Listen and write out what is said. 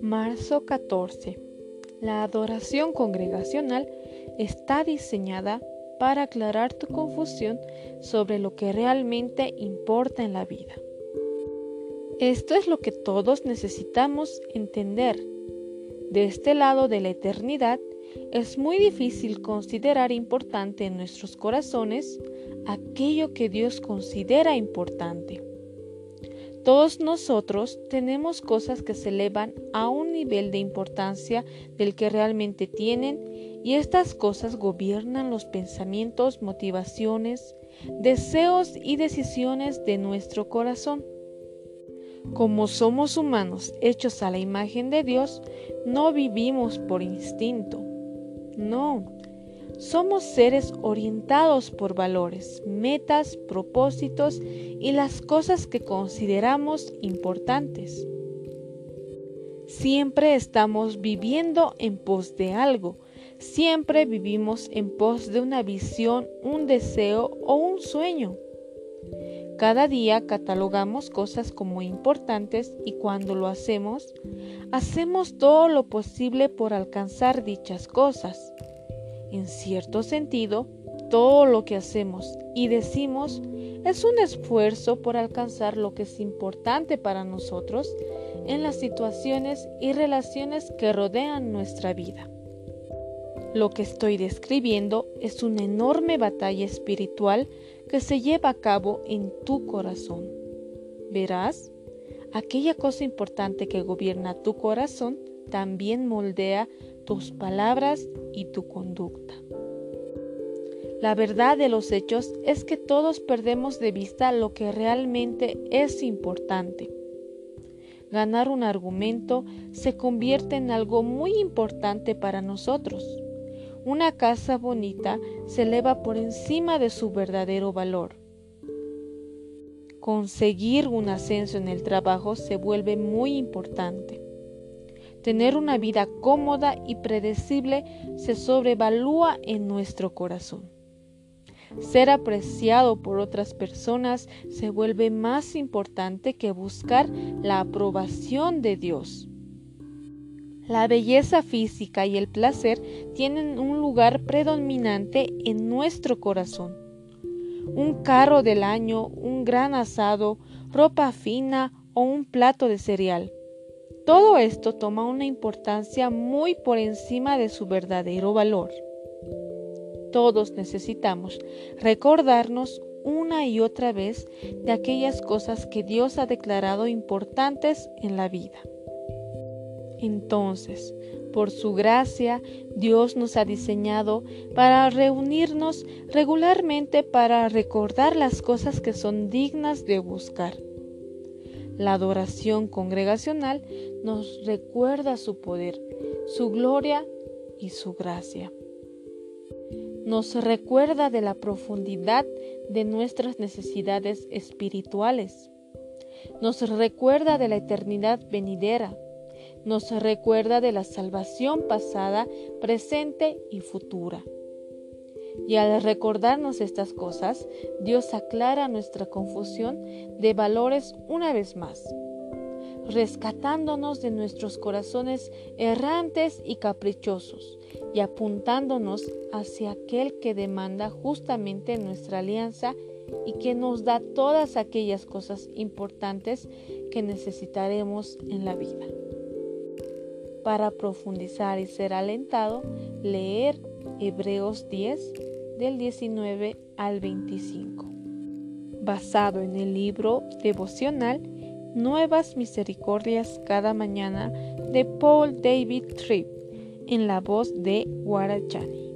Marzo 14. La adoración congregacional está diseñada para aclarar tu confusión sobre lo que realmente importa en la vida. Esto es lo que todos necesitamos entender. De este lado de la eternidad, es muy difícil considerar importante en nuestros corazones aquello que Dios considera importante. Todos nosotros tenemos cosas que se elevan a un nivel de importancia del que realmente tienen y estas cosas gobiernan los pensamientos, motivaciones, deseos y decisiones de nuestro corazón. Como somos humanos hechos a la imagen de Dios, no vivimos por instinto. No, somos seres orientados por valores, metas, propósitos y las cosas que consideramos importantes. Siempre estamos viviendo en pos de algo, siempre vivimos en pos de una visión, un deseo o un sueño. Cada día catalogamos cosas como importantes y cuando lo hacemos, hacemos todo lo posible por alcanzar dichas cosas. En cierto sentido, todo lo que hacemos y decimos es un esfuerzo por alcanzar lo que es importante para nosotros en las situaciones y relaciones que rodean nuestra vida. Lo que estoy describiendo es una enorme batalla espiritual que se lleva a cabo en tu corazón. Verás, aquella cosa importante que gobierna tu corazón también moldea tus palabras y tu conducta. La verdad de los hechos es que todos perdemos de vista lo que realmente es importante. Ganar un argumento se convierte en algo muy importante para nosotros. Una casa bonita se eleva por encima de su verdadero valor. Conseguir un ascenso en el trabajo se vuelve muy importante. Tener una vida cómoda y predecible se sobrevalúa en nuestro corazón. Ser apreciado por otras personas se vuelve más importante que buscar la aprobación de Dios. La belleza física y el placer tienen un lugar predominante en nuestro corazón. Un carro del año, un gran asado, ropa fina o un plato de cereal todo esto toma una importancia muy por encima de su verdadero valor. Todos necesitamos recordarnos una y otra vez de aquellas cosas que Dios ha declarado importantes en la vida. Entonces, por su gracia, Dios nos ha diseñado para reunirnos regularmente para recordar las cosas que son dignas de buscar la adoración congregacional nos recuerda su poder, su gloria y su gracia. Nos recuerda de la profundidad de nuestras necesidades espirituales. Nos recuerda de la eternidad venidera. Nos recuerda de la salvación pasada, presente y futura. Y al recordarnos estas cosas, Dios aclara nuestra confusión de valores una vez más, rescatándonos de nuestros corazones errantes y caprichosos y apuntándonos hacia aquel que demanda justamente nuestra alianza y que nos da todas aquellas cosas importantes que necesitaremos en la vida. Para profundizar y ser alentado, leer Hebreos 10 del 19 al 25. Basado en el libro devocional Nuevas Misericordias cada mañana de Paul David Tripp en la voz de Guarachani.